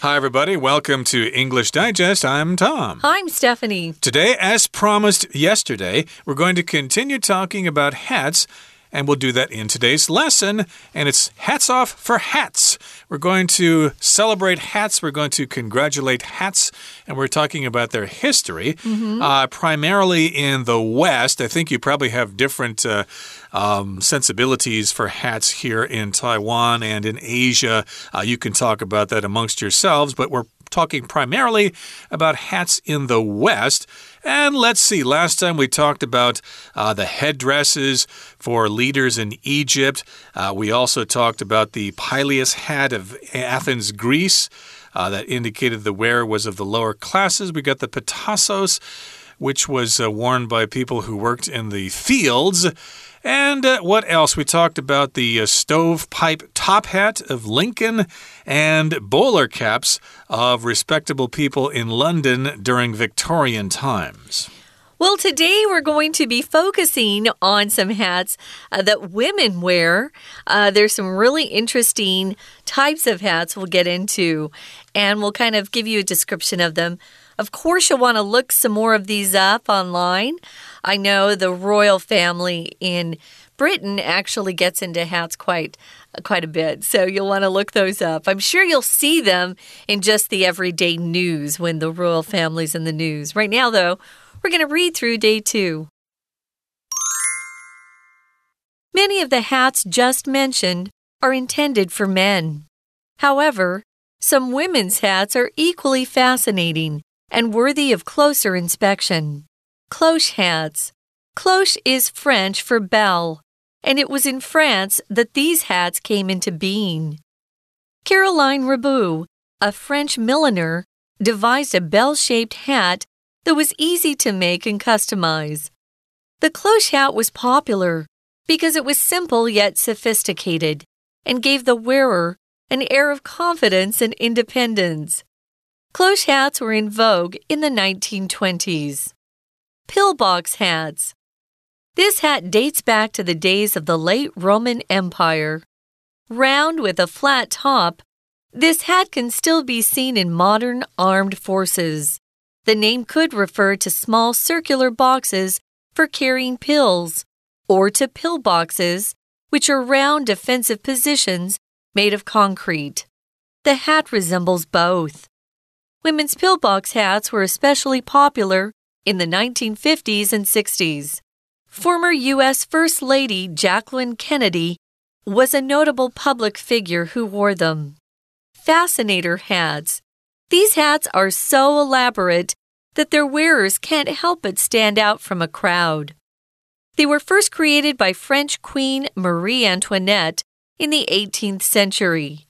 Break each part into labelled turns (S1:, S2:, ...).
S1: Hi, everybody. Welcome to English Digest. I'm Tom.
S2: I'm Stephanie.
S1: Today, as promised yesterday, we're going to continue talking about hats. And we'll do that in today's lesson. And it's hats off for hats. We're going to celebrate hats. We're going to congratulate hats. And we're talking about their history,
S2: Mm -hmm.
S1: uh, primarily in the West. I think you probably have different. Uh, um, sensibilities for hats here in Taiwan and in Asia. Uh, you can talk about that amongst yourselves, but we're talking primarily about hats in the West. And let's see, last time we talked about uh, the headdresses for leaders in Egypt. Uh, we also talked about the pileus hat of Athens, Greece, uh, that indicated the wearer was of the lower classes. We got the petasos, which was uh, worn by people who worked in the fields. And uh, what else? We talked about the uh, stovepipe top hat of Lincoln and bowler caps of respectable people in London during Victorian times.
S2: Well, today we're going to be focusing on some hats uh, that women wear. Uh, there's some really interesting types of hats we'll get into, and we'll kind of give you a description of them. Of course, you'll want to look some more of these up online. I know the royal family in Britain actually gets into hats quite quite a bit. So you'll want to look those up. I'm sure you'll see them in just the everyday news when the royal family's in the news. Right now though, we're going to read through day 2. Many of the hats just mentioned are intended for men. However, some women's hats are equally fascinating and worthy of closer inspection. Cloche hats. Cloche is French for bell, and it was in France that these hats came into being. Caroline Reboux, a French milliner, devised a bell shaped hat that was easy to make and customize. The cloche hat was popular because it was simple yet sophisticated and gave the wearer an air of confidence and independence. Cloche hats were in vogue in the 1920s. Pillbox hats. This hat dates back to the days of the late Roman Empire. Round with a flat top, this hat can still be seen in modern armed forces. The name could refer to small circular boxes for carrying pills, or to pillboxes, which are round defensive positions made of concrete. The hat resembles both. Women's pillbox hats were especially popular in the 1950s and 60s. Former U.S. First Lady Jacqueline Kennedy was a notable public figure who wore them. Fascinator hats. These hats are so elaborate that their wearers can't help but stand out from a crowd. They were first created by French Queen Marie Antoinette in the 18th century.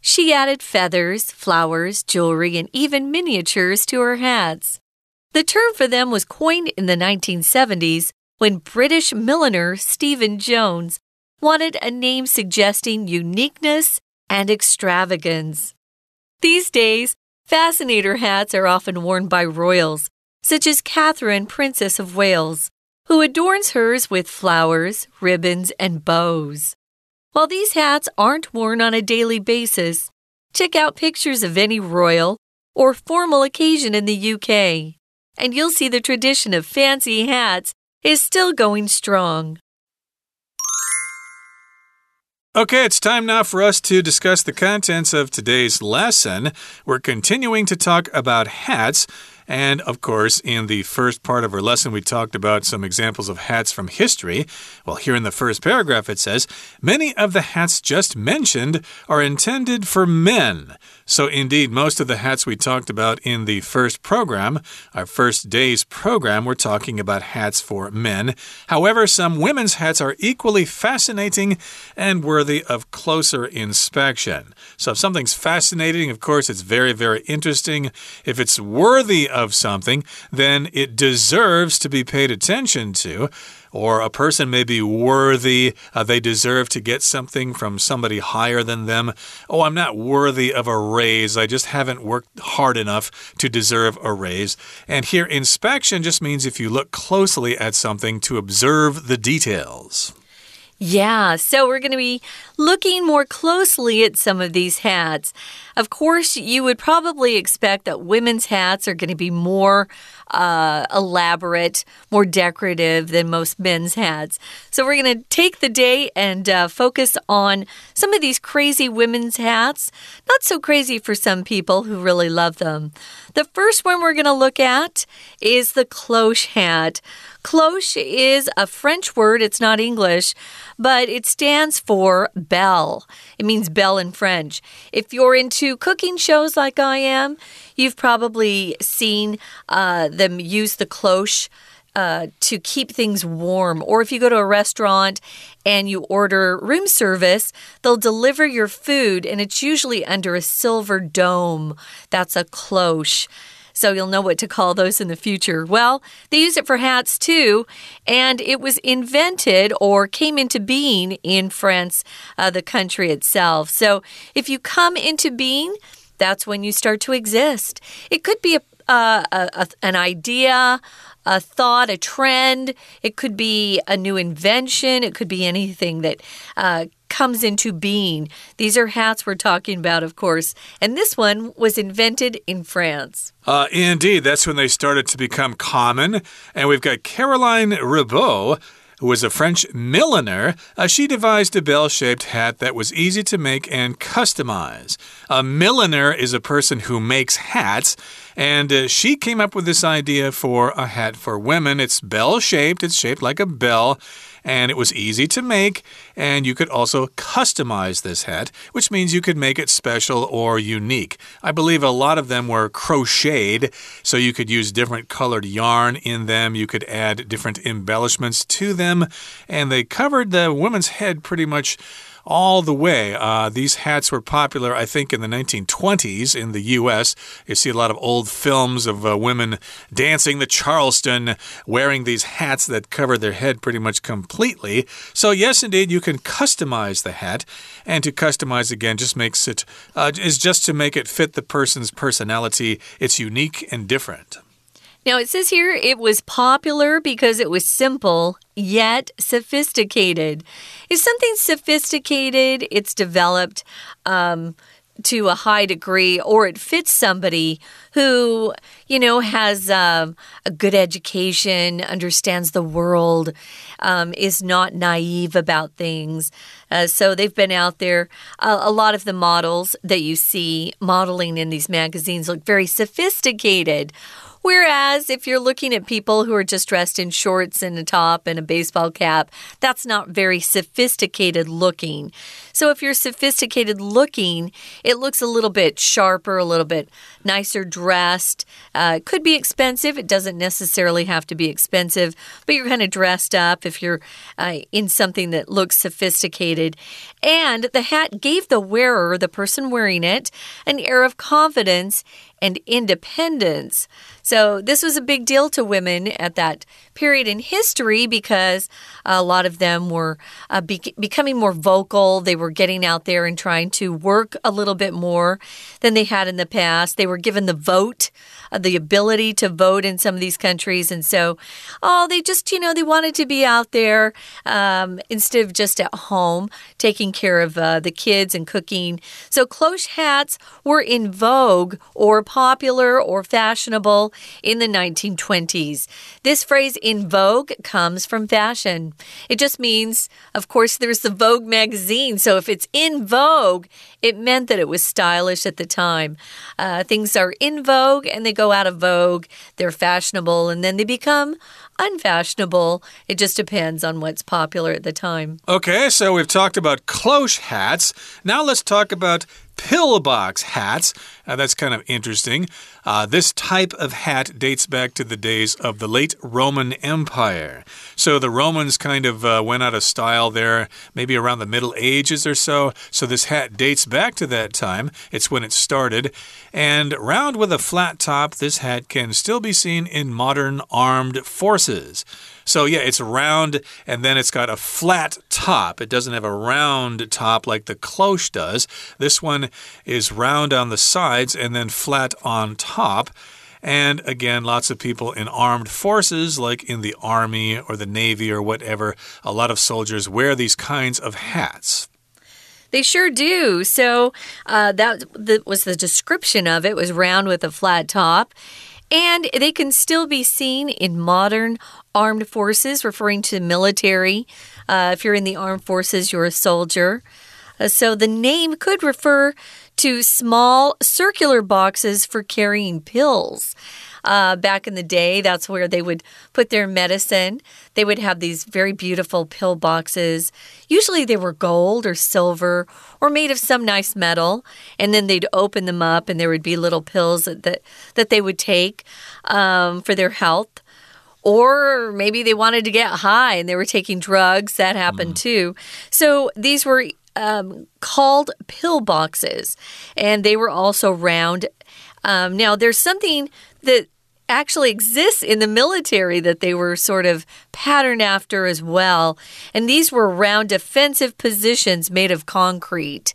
S2: She added feathers, flowers, jewelry, and even miniatures to her hats. The term for them was coined in the 1970s when British milliner Stephen Jones wanted a name suggesting uniqueness and extravagance. These days, fascinator hats are often worn by royals, such as Catherine, Princess of Wales, who adorns hers with flowers, ribbons, and bows. While these hats aren't worn on a daily basis, check out pictures of any royal or formal occasion in the UK, and you'll see the tradition of fancy hats is still going strong.
S1: Okay, it's time now for us to discuss the contents of today's lesson. We're continuing to talk about hats. And of course, in the first part of our lesson, we talked about some examples of hats from history. Well, here in the first paragraph, it says Many of the hats just mentioned are intended for men. So, indeed, most of the hats we talked about in the first program, our first day's program, we're talking about hats for men. However, some women's hats are equally fascinating and worthy of closer inspection. So, if something's fascinating, of course, it's very, very interesting. If it's worthy of something, then it deserves to be paid attention to or a person may be worthy, uh, they deserve to get something from somebody higher than them. Oh, I'm not worthy of a raise, I just haven't worked hard enough to deserve a raise. And here, inspection just means if you look closely at something to observe the details.
S2: Yeah, so we're going to be looking more closely at some of these hats. Of course, you would probably expect that women's hats are going to be more uh, elaborate, more decorative than most men's hats. So, we're going to take the day and uh, focus on some of these crazy women's hats. Not so crazy for some people who really love them. The first one we're going to look at is the cloche hat. Cloche is a French word, it's not English, but it stands for bell. It means bell in French. If you're into cooking shows like I am, you've probably seen uh, them use the cloche. Uh, to keep things warm. Or if you go to a restaurant and you order room service, they'll deliver your food and it's usually under a silver dome. That's a cloche so you'll know what to call those in the future. Well, they use it for hats too, and it was invented or came into being in France, uh, the country itself. So if you come into being, that's when you start to exist. It could be a, uh, a, a an idea, a thought, a trend. It could be a new invention. It could be anything that uh, comes into being. These are hats we're talking about, of course. And this one was invented in France.
S1: Uh, indeed, that's when they started to become common. And we've got Caroline Reboux who was a French milliner, uh, she devised a bell shaped hat that was easy to make and customize. A milliner is a person who makes hats, and uh, she came up with this idea for a hat for women. It's bell shaped, it's shaped like a bell and it was easy to make. And you could also customize this hat, which means you could make it special or unique. I believe a lot of them were crocheted, so you could use different colored yarn in them. You could add different embellishments to them, and they covered the woman's head pretty much all the way. Uh, these hats were popular, I think, in the 1920s in the U.S. You see a lot of old films of uh, women dancing the Charleston wearing these hats that cover their head pretty much completely. So, yes, indeed, you can customize the hat. And to customize again just makes it, uh, is just to make it fit the person's personality. It's unique and different.
S2: Now it says here it was popular because it was simple yet sophisticated. If something sophisticated, it's developed um, to a high degree, or it fits somebody who, you know, has um, a good education, understands the world, um, is not naive about things. Uh, so they've been out there. Uh, a lot of the models that you see modeling in these magazines look very sophisticated Whereas if you're looking at people who are just dressed in shorts and a top and a baseball cap, that's not very sophisticated looking. So if you're sophisticated looking, it looks a little bit sharper, a little bit nicer dressed. Uh, it could be expensive. It doesn't necessarily have to be expensive, but you're kind of dressed up if you're uh, in something that looks sophisticated. And the hat gave the wearer, the person wearing it, an air of confidence and independence. So, this was a big deal to women at that period in history because a lot of them were uh, be becoming more vocal. They were getting out there and trying to work a little bit more than they had in the past. They were given the vote, uh, the ability to vote in some of these countries. And so, oh, they just, you know, they wanted to be out there um, instead of just at home taking care of uh, the kids and cooking. So, cloche hats were in vogue or popular or fashionable in the 1920s. This phrase in vogue comes from fashion. It just means, of course, there's the Vogue magazine. So if it's in vogue, it meant that it was stylish at the time. Uh, things are in vogue and they go out of vogue. They're fashionable and then they become unfashionable. It just depends on what's popular at the time.
S1: Okay, so we've talked about cloche hats. Now let's talk about pillbox hats. Uh, that's kind of interesting. Uh, this type of hat dates back to the days of the late Roman Empire. So the Romans kind of uh, went out of style there, maybe around the Middle Ages or so. So this hat dates back to that time. It's when it started. And round with a flat top, this hat can still be seen in modern armed forces. So, yeah, it's round and then it's got a flat top. It doesn't have a round top like the cloche does. This one is round on the sides and then flat on top. And again, lots of people in armed forces, like in the army or the navy or whatever, a lot of soldiers wear these kinds of hats.
S2: They sure do. So uh, that was the description of it. it was round with a flat top. And they can still be seen in modern armed forces, referring to military. Uh, if you're in the armed forces, you're a soldier. Uh, so the name could refer to small circular boxes for carrying pills. Uh, back in the day, that's where they would put their medicine. They would have these very beautiful pill boxes. Usually they were gold or silver or made of some nice metal. And then they'd open them up and there would be little pills that, that, that they would take um, for their health. Or maybe they wanted to get high and they were taking drugs. That happened mm. too. So these were um, called pillboxes, and they were also round. Um, now, there's something that actually exists in the military that they were sort of patterned after as well. And these were round defensive positions made of concrete.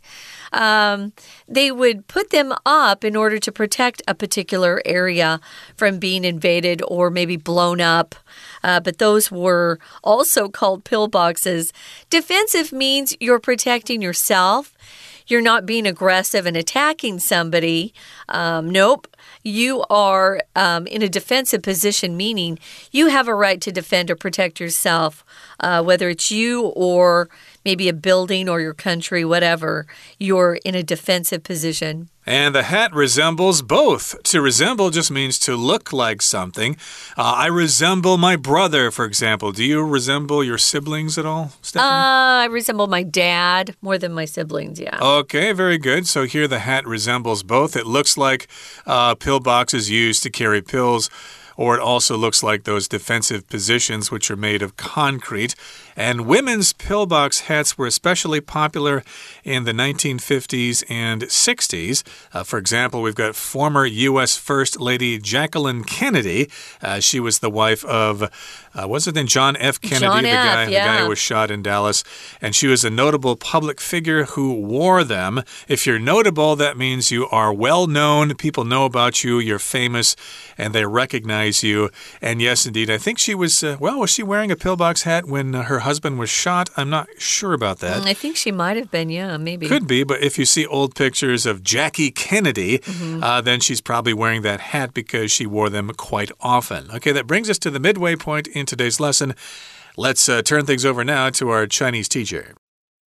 S2: Um, they would put them up in order to protect a particular area from being invaded or maybe blown up. Uh, but those were also called pillboxes. Defensive means you're protecting yourself. You're not being aggressive and attacking somebody. Um, nope you are um, in a defensive position, meaning you have a right to defend or protect yourself, uh, whether it's you or maybe a building or your country, whatever, you're in a defensive position.
S1: And the hat resembles both. To resemble just means to look like something. Uh, I resemble my brother, for example. Do you resemble your siblings at all, Stephanie?
S2: Uh, I resemble my dad more than my siblings, yeah.
S1: Okay, very good. So here the hat resembles both. It looks like uh, pillboxes used to carry pills or it also looks like those defensive positions, which are made of concrete. And women's pillbox hats were especially popular in the 1950s and 60s. Uh, for example, we've got former U.S. First Lady Jacqueline Kennedy. Uh, she was the wife of, uh, was it then John F. Kennedy,
S2: John
S1: the,
S2: F,
S1: guy,
S2: yeah.
S1: the guy who was shot in Dallas? And she was a notable public figure who wore them. If you're notable, that means you are well known. People know about you, you're famous, and they recognize you. And yes, indeed, I think she was, uh, well, was she wearing a pillbox hat when uh, her husband was shot. I'm not sure about that.
S2: Mm, I think she might have been, yeah, maybe.
S1: Could be, but if you see old pictures of Jackie Kennedy, mm -hmm. uh, then she's probably wearing that hat because she wore them quite often. Okay, that brings us to the midway point in today's lesson. Let's uh, turn things over now to our Chinese teacher.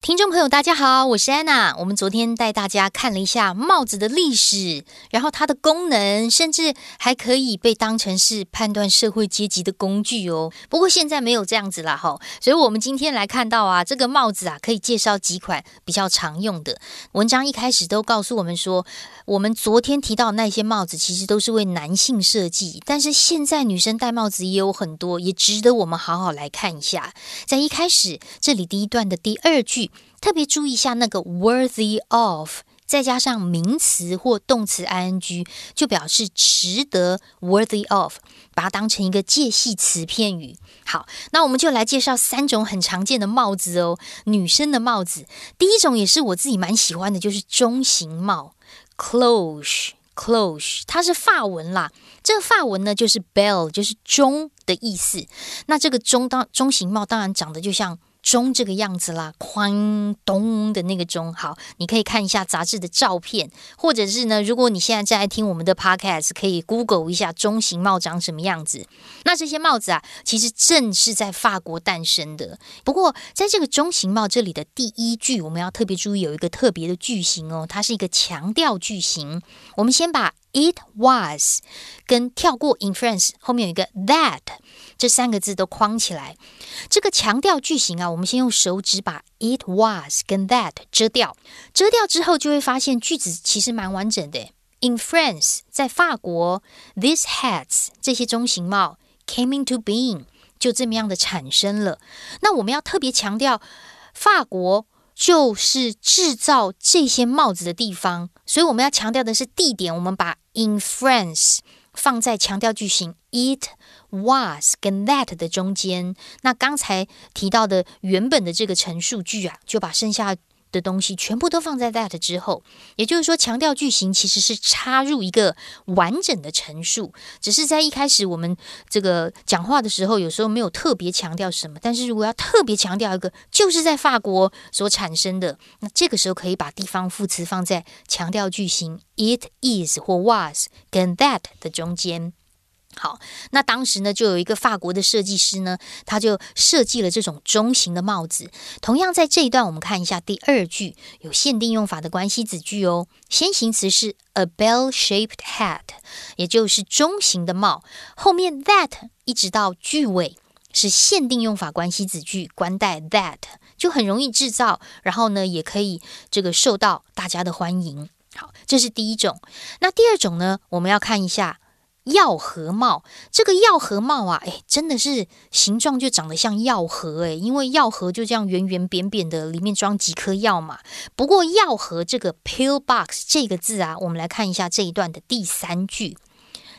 S3: 听众朋友，大家好，我是安娜。我们昨天带大家看了一下帽子的历史，然后它的功能，甚至还可以被当成是判断社会阶级的工具哦。不过现在没有这样子了哈，所以我们今天来看到啊，这个帽子啊，可以介绍几款比较常用的。文章一开始都告诉我们说，我们昨天提到那些帽子其实都是为男性设计，但是现在女生戴帽子也有很多，也值得我们好好来看一下。在一开始这里第一段的第二句。特别注意一下那个 worthy of，再加上名词或动词 ing，就表示值得 worthy of，把它当成一个介系词片语。好，那我们就来介绍三种很常见的帽子哦，女生的帽子。第一种也是我自己蛮喜欢的，就是中型帽 cloche cloche，它是法文啦。这个法文呢就是 bell，就是钟的意思。那这个钟当中型帽当然长得就像。钟这个样子啦，哐咚的那个钟。好，你可以看一下杂志的照片，或者是呢，如果你现在正在听我们的 podcast，可以 Google 一下中型帽长什么样子。那这些帽子啊，其实正是在法国诞生的。不过，在这个中型帽这里的第一句，我们要特别注意有一个特别的句型哦，它是一个强调句型。我们先把 it was 跟跳过 in France 后面有一个 that。这三个字都框起来，这个强调句型啊，我们先用手指把 it was 跟 that 遮掉，遮掉之后就会发现句子其实蛮完整的。In France，在法国，these hats 这些中型帽 came into being 就这么样的产生了。那我们要特别强调，法国就是制造这些帽子的地方，所以我们要强调的是地点。我们把 in France 放在强调句型 it。was 跟 that 的中间，那刚才提到的原本的这个陈述句啊，就把剩下的东西全部都放在 that 之后，也就是说，强调句型其实是插入一个完整的陈述，只是在一开始我们这个讲话的时候，有时候没有特别强调什么，但是如果要特别强调一个，就是在法国所产生的，那这个时候可以把地方副词放在强调句型 it is 或 was 跟 that 的中间。好，那当时呢，就有一个法国的设计师呢，他就设计了这种中型的帽子。同样在这一段，我们看一下第二句有限定用法的关系子句哦。先行词是 a bell-shaped hat，也就是中型的帽。后面 that 一直到句尾是限定用法关系子句，关带 that 就很容易制造，然后呢，也可以这个受到大家的欢迎。好，这是第一种。那第二种呢，我们要看一下。药盒帽，这个药盒帽啊，哎，真的是形状就长得像药盒哎，因为药盒就这样圆圆扁扁的，里面装几颗药嘛。不过药盒这个 pill box 这个字啊，我们来看一下这一段的第三句，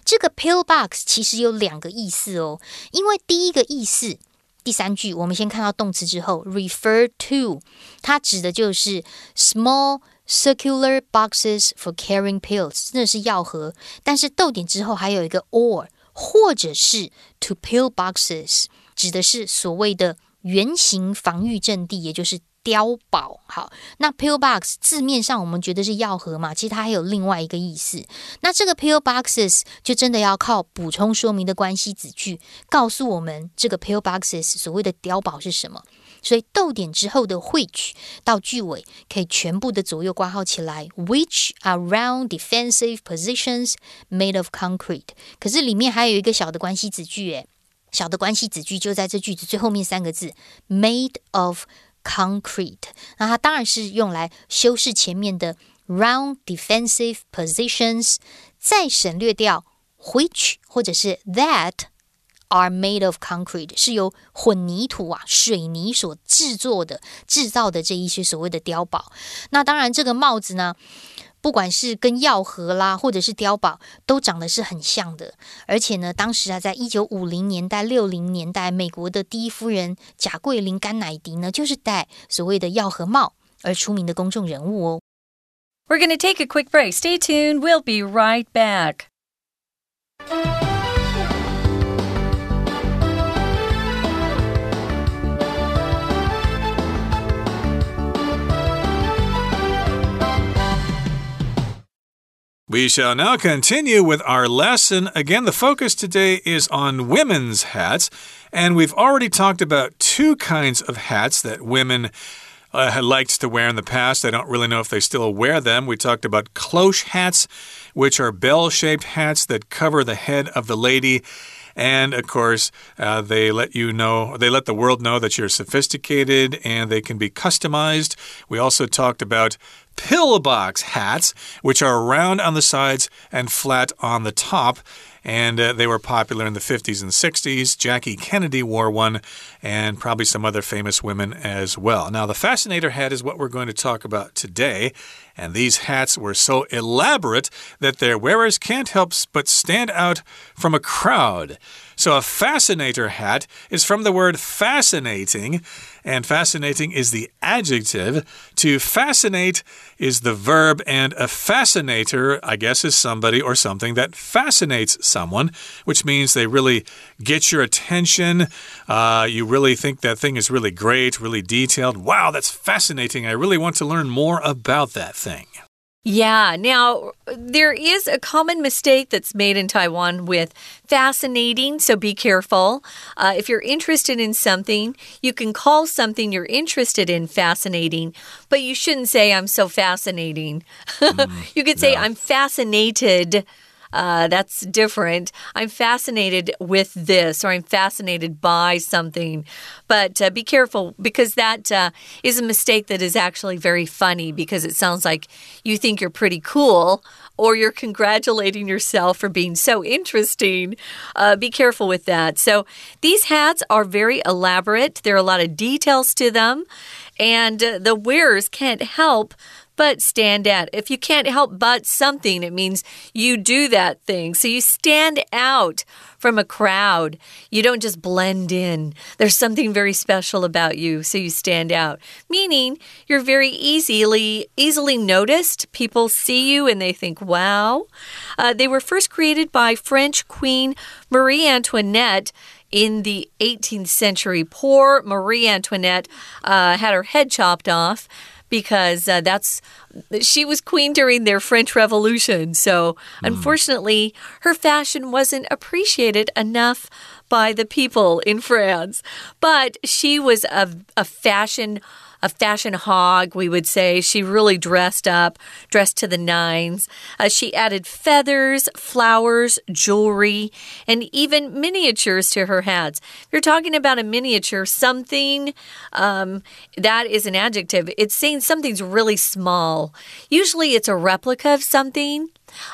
S3: 这个 pill box 其实有两个意思哦。因为第一个意思，第三句我们先看到动词之后，refer to，它指的就是 small。Circular boxes for carrying pills，真的是药盒，但是逗点之后还有一个 or，或者是 to pill boxes，指的是所谓的圆形防御阵地，也就是碉堡。好，那 pill box 字面上我们觉得是药盒嘛，其实它还有另外一个意思。那这个 pill boxes 就真的要靠补充说明的关系子句，告诉我们这个 pill boxes 所谓的碉堡是什么。所以逗点之后的 which 到句尾可以全部的左右挂号起来，which are round defensive positions made of concrete。可是里面还有一个小的关系子句，诶，小的关系子句就在这句子最后面三个字 made of concrete。那它当然是用来修饰前面的 round defensive positions，再省略掉 which 或者是 that。Are made of concrete 是由混凝土啊、水泥所制作的、制造的这一些所谓的碉堡。那当然，这个帽子呢，不管是跟药盒啦，或者是碉堡，都长得是很像的。而且呢，当时啊，在一九五零年代、六零年代，美国的第一夫人贾桂林甘乃迪呢，就是戴所谓的药盒帽而出名的公众人物哦。
S2: We're going to take a quick break. Stay tuned. We'll be right back.
S1: We shall now continue with our lesson. Again, the focus today is on women's hats, and we've already talked about two kinds of hats that women uh, liked to wear in the past. I don't really know if they still wear them. We talked about cloche hats, which are bell shaped hats that cover the head of the lady. And of course, uh, they let you know, they let the world know that you're sophisticated and they can be customized. We also talked about pillbox hats, which are round on the sides and flat on the top. And uh, they were popular in the 50s and 60s. Jackie Kennedy wore one, and probably some other famous women as well. Now, the Fascinator hat is what we're going to talk about today. And these hats were so elaborate that their wearers can't help but stand out from a crowd. So, a fascinator hat is from the word fascinating, and fascinating is the adjective. To fascinate is the verb, and a fascinator, I guess, is somebody or something that fascinates someone, which means they really get your attention. Uh, you really think that thing is really great, really detailed. Wow, that's fascinating. I really want to learn more about that thing.
S2: Yeah. Now, there is a common mistake that's made in Taiwan with fascinating, so be careful. Uh, if you're interested in something, you can call something you're interested in fascinating, but you shouldn't say, I'm so fascinating. Mm, you could say, no. I'm fascinated uh, that's different. I'm fascinated with this, or I'm fascinated by something. But uh, be careful because that uh, is a mistake that is actually very funny because it sounds like you think you're pretty cool or you're congratulating yourself for being so interesting. Uh, be careful with that. So, these hats are very elaborate, there are a lot of details to them, and uh, the wearers can't help but stand out. If you can't help but something, it means you do that thing. So you stand out from a crowd. You don't just blend in. There's something very special about you, so you stand out. Meaning you're very easily easily noticed. People see you and they think, "Wow." Uh, they were first created by French Queen Marie Antoinette in the 18th century. Poor Marie Antoinette uh, had her head chopped off because uh, that's she was queen during their French Revolution. So, mm. unfortunately, her fashion wasn't appreciated enough by the people in France. But she was a, a fashion a fashion hog, we would say. She really dressed up, dressed to the nines. Uh, she added feathers, flowers, jewelry, and even miniatures to her hats. If you're talking about a miniature, something um, that is an adjective. It's saying something's really small. Usually it's a replica of something.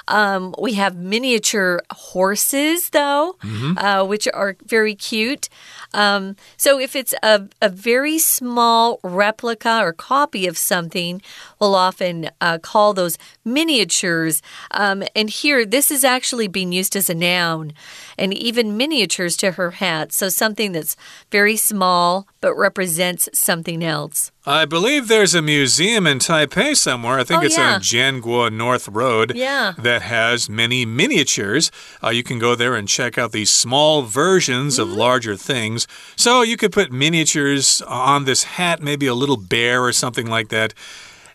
S2: Um, we have miniature horses, though, mm -hmm. uh, which are very cute. Um, so if it's a, a very small replica or copy of something, we'll often uh, call those miniatures. Um, and here, this is actually being used as a noun and even miniatures to her hat. So something that's very small but represents something else.
S1: I believe there's a museum in Taipei somewhere. I think
S2: oh,
S1: it's
S2: yeah.
S1: on Jianguo North Road
S2: yeah.
S1: that has many miniatures. Uh, you can go there and check out these small versions mm -hmm. of mm-hmm. larger things. So you could put miniatures on this hat, maybe a little bear or something like that.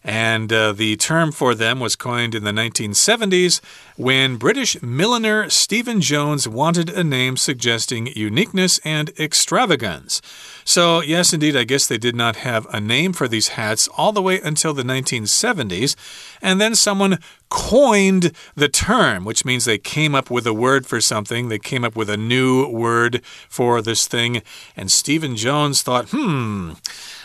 S1: And uh, the term for them was coined in the 1970s when British milliner Stephen Jones wanted a name suggesting uniqueness and extravagance. So, yes, indeed, I guess they did not have a name for these hats all the way until the 1970s. And then someone coined the term, which means they came up with a word for something. They came up with a new word for this thing. And Stephen Jones thought, hmm.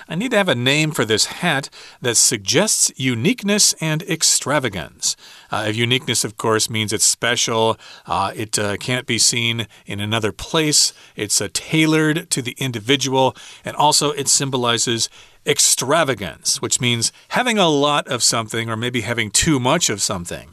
S1: I need to have a name for this hat that suggests uniqueness and extravagance. Uh, uniqueness, of course, means it's special. Uh, it uh, can't be seen in another place. It's uh, tailored to the individual. And also, it symbolizes extravagance, which means having a lot of something or maybe having too much of something.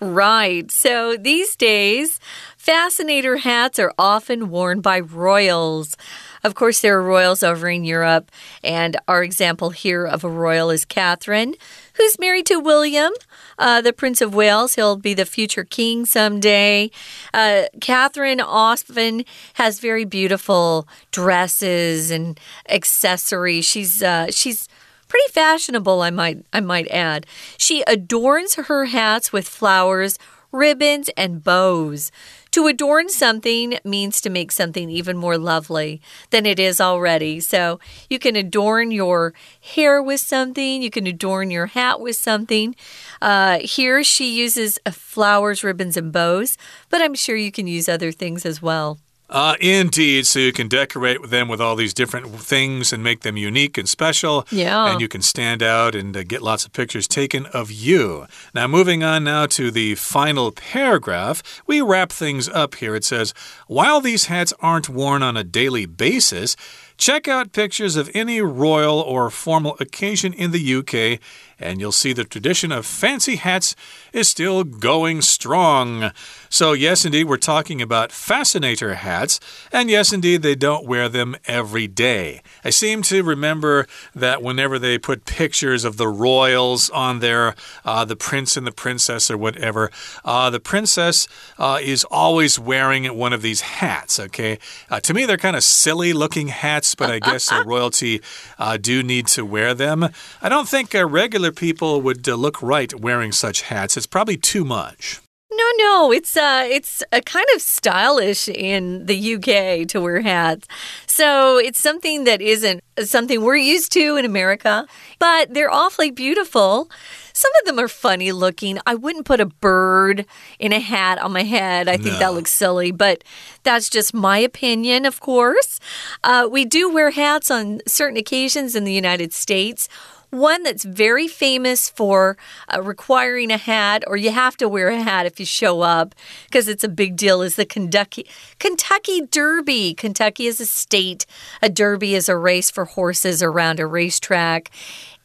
S2: Right. So these days, fascinator hats are often worn by royals. Of course, there are royals over in Europe, and our example here of a royal is Catherine, who's married to William, uh, the Prince of Wales. He'll be the future king someday. Uh, Catherine often has very beautiful dresses and accessories. She's uh, she's pretty fashionable, I might I might add. She adorns her hats with flowers, ribbons, and bows. To adorn something means to make something even more lovely than it is already. So you can adorn your hair with something, you can adorn your hat with something. Uh, here she uses flowers, ribbons, and bows, but I'm sure you can use other things as well.
S1: Uh, indeed. So you can decorate them with all these different things and make them unique and special.
S2: Yeah.
S1: And you can stand out and uh, get lots of pictures taken of you. Now, moving on now to the final paragraph, we wrap things up here. It says, While these hats aren't worn on a daily basis, Check out pictures of any royal or formal occasion in the UK, and you'll see the tradition of fancy hats is still going strong. So, yes, indeed, we're talking about fascinator hats, and yes, indeed, they don't wear them every day. I seem to remember that whenever they put pictures of the royals on there, uh, the prince and the princess or whatever, uh, the princess uh, is always wearing one of these hats, okay? Uh, to me, they're kind of silly looking hats, but I guess the royalty uh, do need to wear them. I don't think uh, regular people would look right wearing such hats. It's probably too much.
S2: No, no, it's uh it's a kind of stylish in the UK to wear hats. So, it's something that isn't something we're used to in America, but they're awfully beautiful. Some of them are funny looking. I wouldn't put a bird in a hat on my head. I think no. that looks silly, but that's just my opinion, of course. Uh, we do wear hats on certain occasions in the United States. One that's very famous for uh, requiring a hat, or you have to wear a hat if you show up because it's a big deal, is the Kentucky Kentucky Derby. Kentucky is a state. A derby is a race for horses around a racetrack.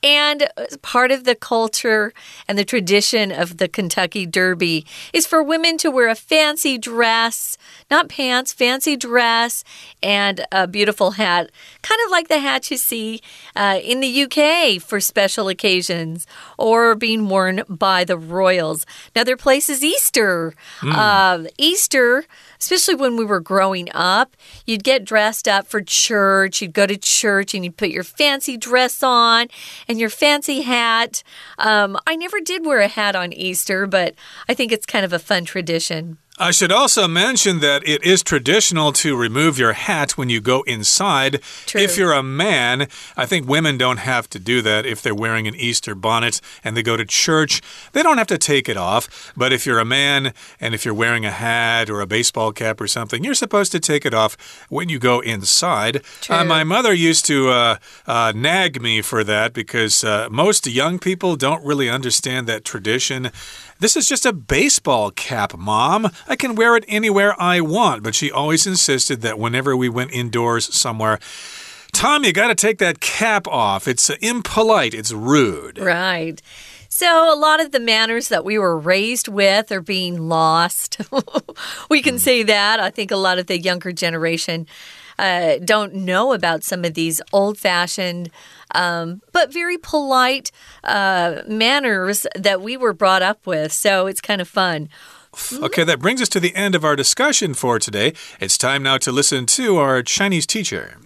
S2: And part of the culture and the tradition of the Kentucky Derby is for women to wear a fancy dress, not pants, fancy dress, and a beautiful hat, kind of like the hat you see uh, in the UK for special occasions or being worn by the royals. Another place is Easter. Mm. Uh, Easter especially when we were growing up, you'd get dressed up for church, you'd go to church and you'd put your fancy dress on and your fancy hat. Um, I never did wear a hat on Easter, but I think it's kind of a fun tradition.
S1: I should also mention that it is traditional to remove your hat when you go inside.
S2: True.
S1: If you're a man, I think women don't have to do that if they're wearing an Easter bonnet and they go to church. They don't have to take it off. But if you're a man and if you're wearing a hat or a baseball cap or something, you're supposed to take it off when you go inside. Uh, my mother used to uh, uh, nag me for that because uh, most young people don't really understand that tradition. This is just a baseball cap, Mom. I can wear it anywhere I want. But she always insisted that whenever we went indoors somewhere, Tom, you got to take that cap off. It's impolite, it's rude.
S2: Right. So, a lot of the manners that we were raised with are being lost. we can mm. say that. I think a lot of the younger generation uh, don't know about some of these old fashioned um, but very polite uh, manners that we were brought up with. So it's kind of fun.
S1: Okay, that brings us to the end of our discussion for today. It's time now to listen to our Chinese teacher.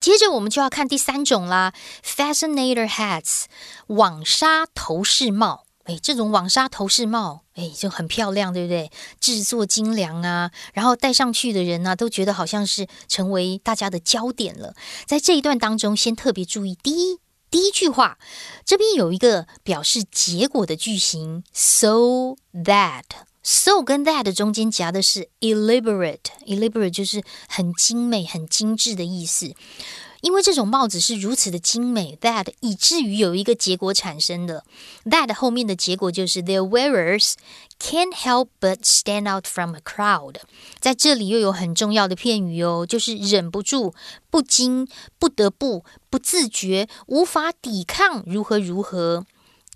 S3: 接着我们就要看第三种啦，fascinator hats，网纱头饰帽。哎，这种网纱头饰帽，哎，就很漂亮，对不对？制作精良啊，然后戴上去的人呢，都觉得好像是成为大家的焦点了。在这一段当中，先特别注意第一 第一句话，这边有一个表示结果的句型，so that，so 跟 that 中间夹的是 elaborate，elaborate 就是很精美、很精致的意思。因为这种帽子是如此的精美，that 以至于有一个结果产生的，that 后面的结果就是 their wearers can't help but stand out from a crowd。在这里又有很重要的片语哦，就是忍不住、不禁、不得不、不自觉、无法抵抗，如何如何。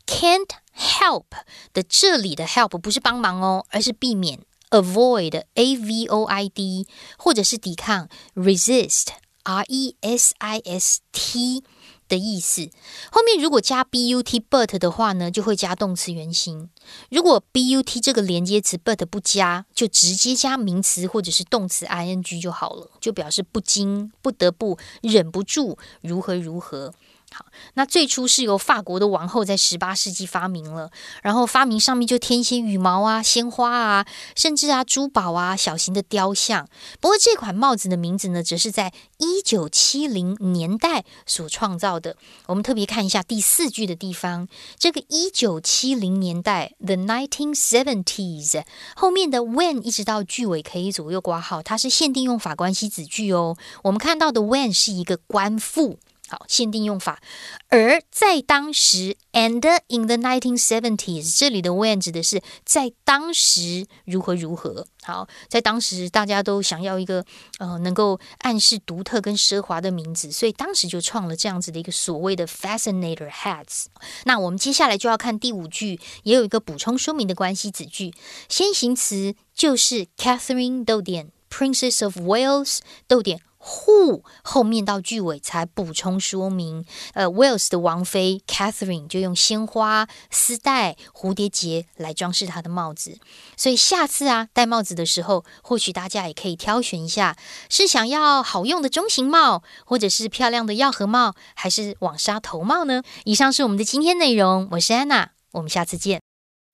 S3: Can't help 的这里的 help 不是帮忙哦，而是避免 avoid a v o i d，或者是抵抗 resist。R E S I S T 的意思，后面如果加 B U T but 的话呢，就会加动词原形。如果 B U T 这个连接词 but 不加，就直接加名词或者是动词 I N G 就好了，就表示不经、不得不、忍不住、如何如何。好，那最初是由法国的王后在十八世纪发明了，然后发明上面就添一些羽毛啊、鲜花啊，甚至啊珠宝啊、小型的雕像。不过这款帽子的名字呢，则是在一九七零年代所创造的。我们特别看一下第四句的地方，这个一九七零年代 （the nineteen seventies） 后面的 when 一直到句尾可以左右挂号，它是限定用法关系子句哦。我们看到的 when 是一个官复。好，限定用法。而在当时，and in the nineteen seventies，这里的 when 指的是在当时如何如何。好，在当时大家都想要一个呃能够暗示独特跟奢华的名字，所以当时就创了这样子的一个所谓的 fascinator hats。那我们接下来就要看第五句，也有一个补充说明的关系子句，先行词就是 Catherine 逗点 Princess of Wales 逗点。Who 后面到句尾才补充说明，呃，Wales 的王妃 Catherine 就用鲜花、丝带、蝴蝶结来装饰她的帽子。所以下次啊戴帽子的时候，或许大家也可以挑选一下，是想要好用的中型帽，或者是漂亮的药盒帽，还是网纱头帽呢？以上是我们的今天内容，我是安娜，我们下次见。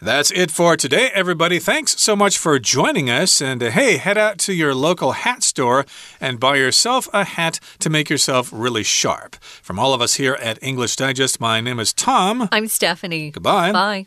S1: That's it for today, everybody. Thanks so much for joining us. And uh, hey, head out to your local hat store and buy yourself a hat to make yourself really sharp. From all of us here at English Digest, my name is Tom.
S2: I'm Stephanie.
S1: Goodbye.
S2: Bye.